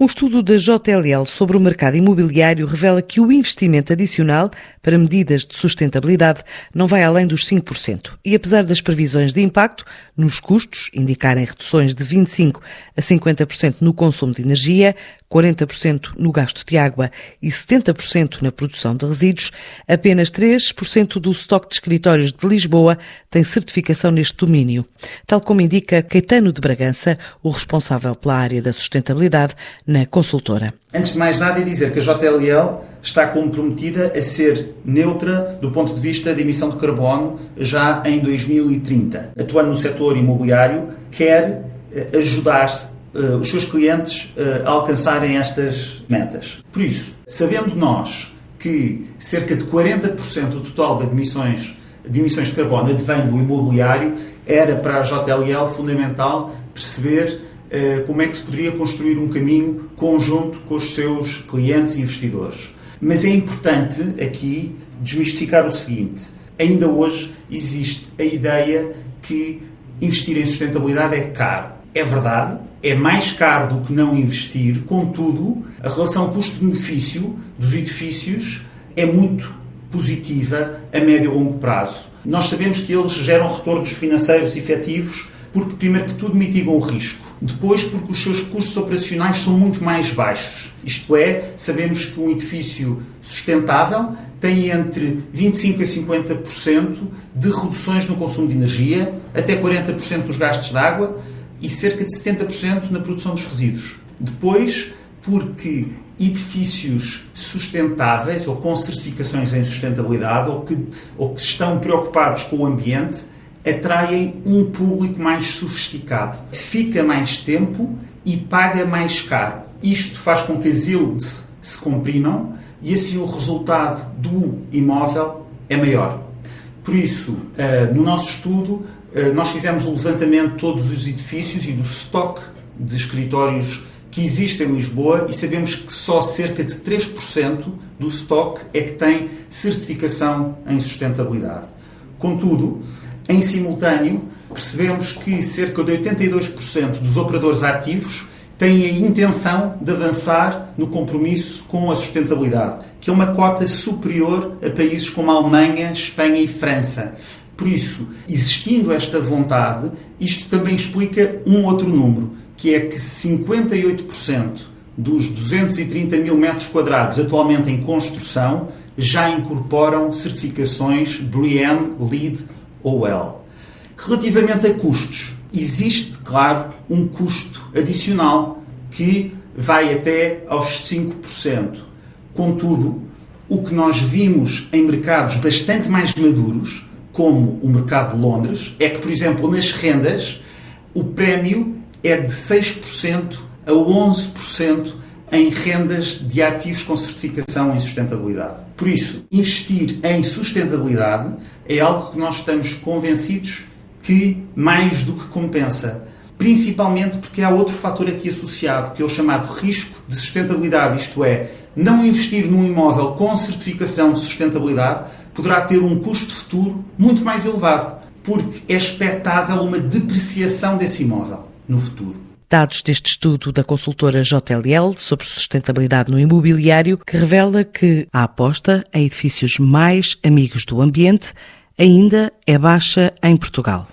Um estudo da JLL sobre o mercado imobiliário revela que o investimento adicional para medidas de sustentabilidade não vai além dos 5%. E apesar das previsões de impacto nos custos indicarem reduções de 25% a 50% no consumo de energia, 40% no gasto de água e 70% na produção de resíduos, apenas 3% do estoque de escritórios de Lisboa tem certificação neste domínio, tal como indica Caetano de Bragança, o responsável pela área da sustentabilidade na consultora. Antes de mais nada, é dizer que a JLL está comprometida a ser neutra do ponto de vista de emissão de carbono já em 2030. Atuando no setor imobiliário, quer eh, ajudar uh, os seus clientes uh, alcançarem estas metas. Por isso, sabendo nós que cerca de 40% do total de emissões, de emissões de carbono advém do imobiliário, era para a JLL fundamental perceber uh, como é que se poderia construir um caminho conjunto com os seus clientes e investidores. Mas é importante aqui desmistificar o seguinte: ainda hoje existe a ideia que investir em sustentabilidade é caro. É verdade, é mais caro do que não investir, contudo, a relação custo-benefício dos edifícios é muito positiva a médio e longo prazo. Nós sabemos que eles geram retornos financeiros efetivos porque, primeiro que tudo, mitigam o risco. Depois, porque os seus custos operacionais são muito mais baixos. Isto é, sabemos que um edifício sustentável tem entre 25% a 50% de reduções no consumo de energia, até 40% dos gastos de água e cerca de 70% na produção dos resíduos. Depois, porque edifícios sustentáveis ou com certificações em sustentabilidade ou que, ou que estão preocupados com o ambiente atraem um público mais sofisticado. Fica mais tempo e paga mais caro. Isto faz com que as yields se comprimam e assim o resultado do imóvel é maior. Por isso, eh, no nosso estudo, nós fizemos o um levantamento de todos os edifícios e do estoque de escritórios que existe em Lisboa e sabemos que só cerca de 3% do estoque é que tem certificação em sustentabilidade. Contudo, em simultâneo, percebemos que cerca de 82% dos operadores ativos têm a intenção de avançar no compromisso com a sustentabilidade, que é uma cota superior a países como a Alemanha, Espanha e França. Por isso, existindo esta vontade, isto também explica um outro número, que é que 58% dos 230 mil metros quadrados atualmente em construção já incorporam certificações BREEAM, LEED ou WELL. Relativamente a custos, existe, claro, um custo adicional que vai até aos 5%. Contudo, o que nós vimos em mercados bastante mais maduros, como o mercado de Londres, é que, por exemplo, nas rendas, o prémio é de 6% a 11% em rendas de ativos com certificação em sustentabilidade. Por isso, investir em sustentabilidade é algo que nós estamos convencidos que mais do que compensa. Principalmente porque há outro fator aqui associado, que é o chamado risco de sustentabilidade, isto é, não investir num imóvel com certificação de sustentabilidade poderá ter um custo futuro muito mais elevado, porque é expectável uma depreciação desse imóvel no futuro. Dados deste estudo da consultora JLL sobre sustentabilidade no imobiliário, que revela que a aposta em edifícios mais amigos do ambiente ainda é baixa em Portugal.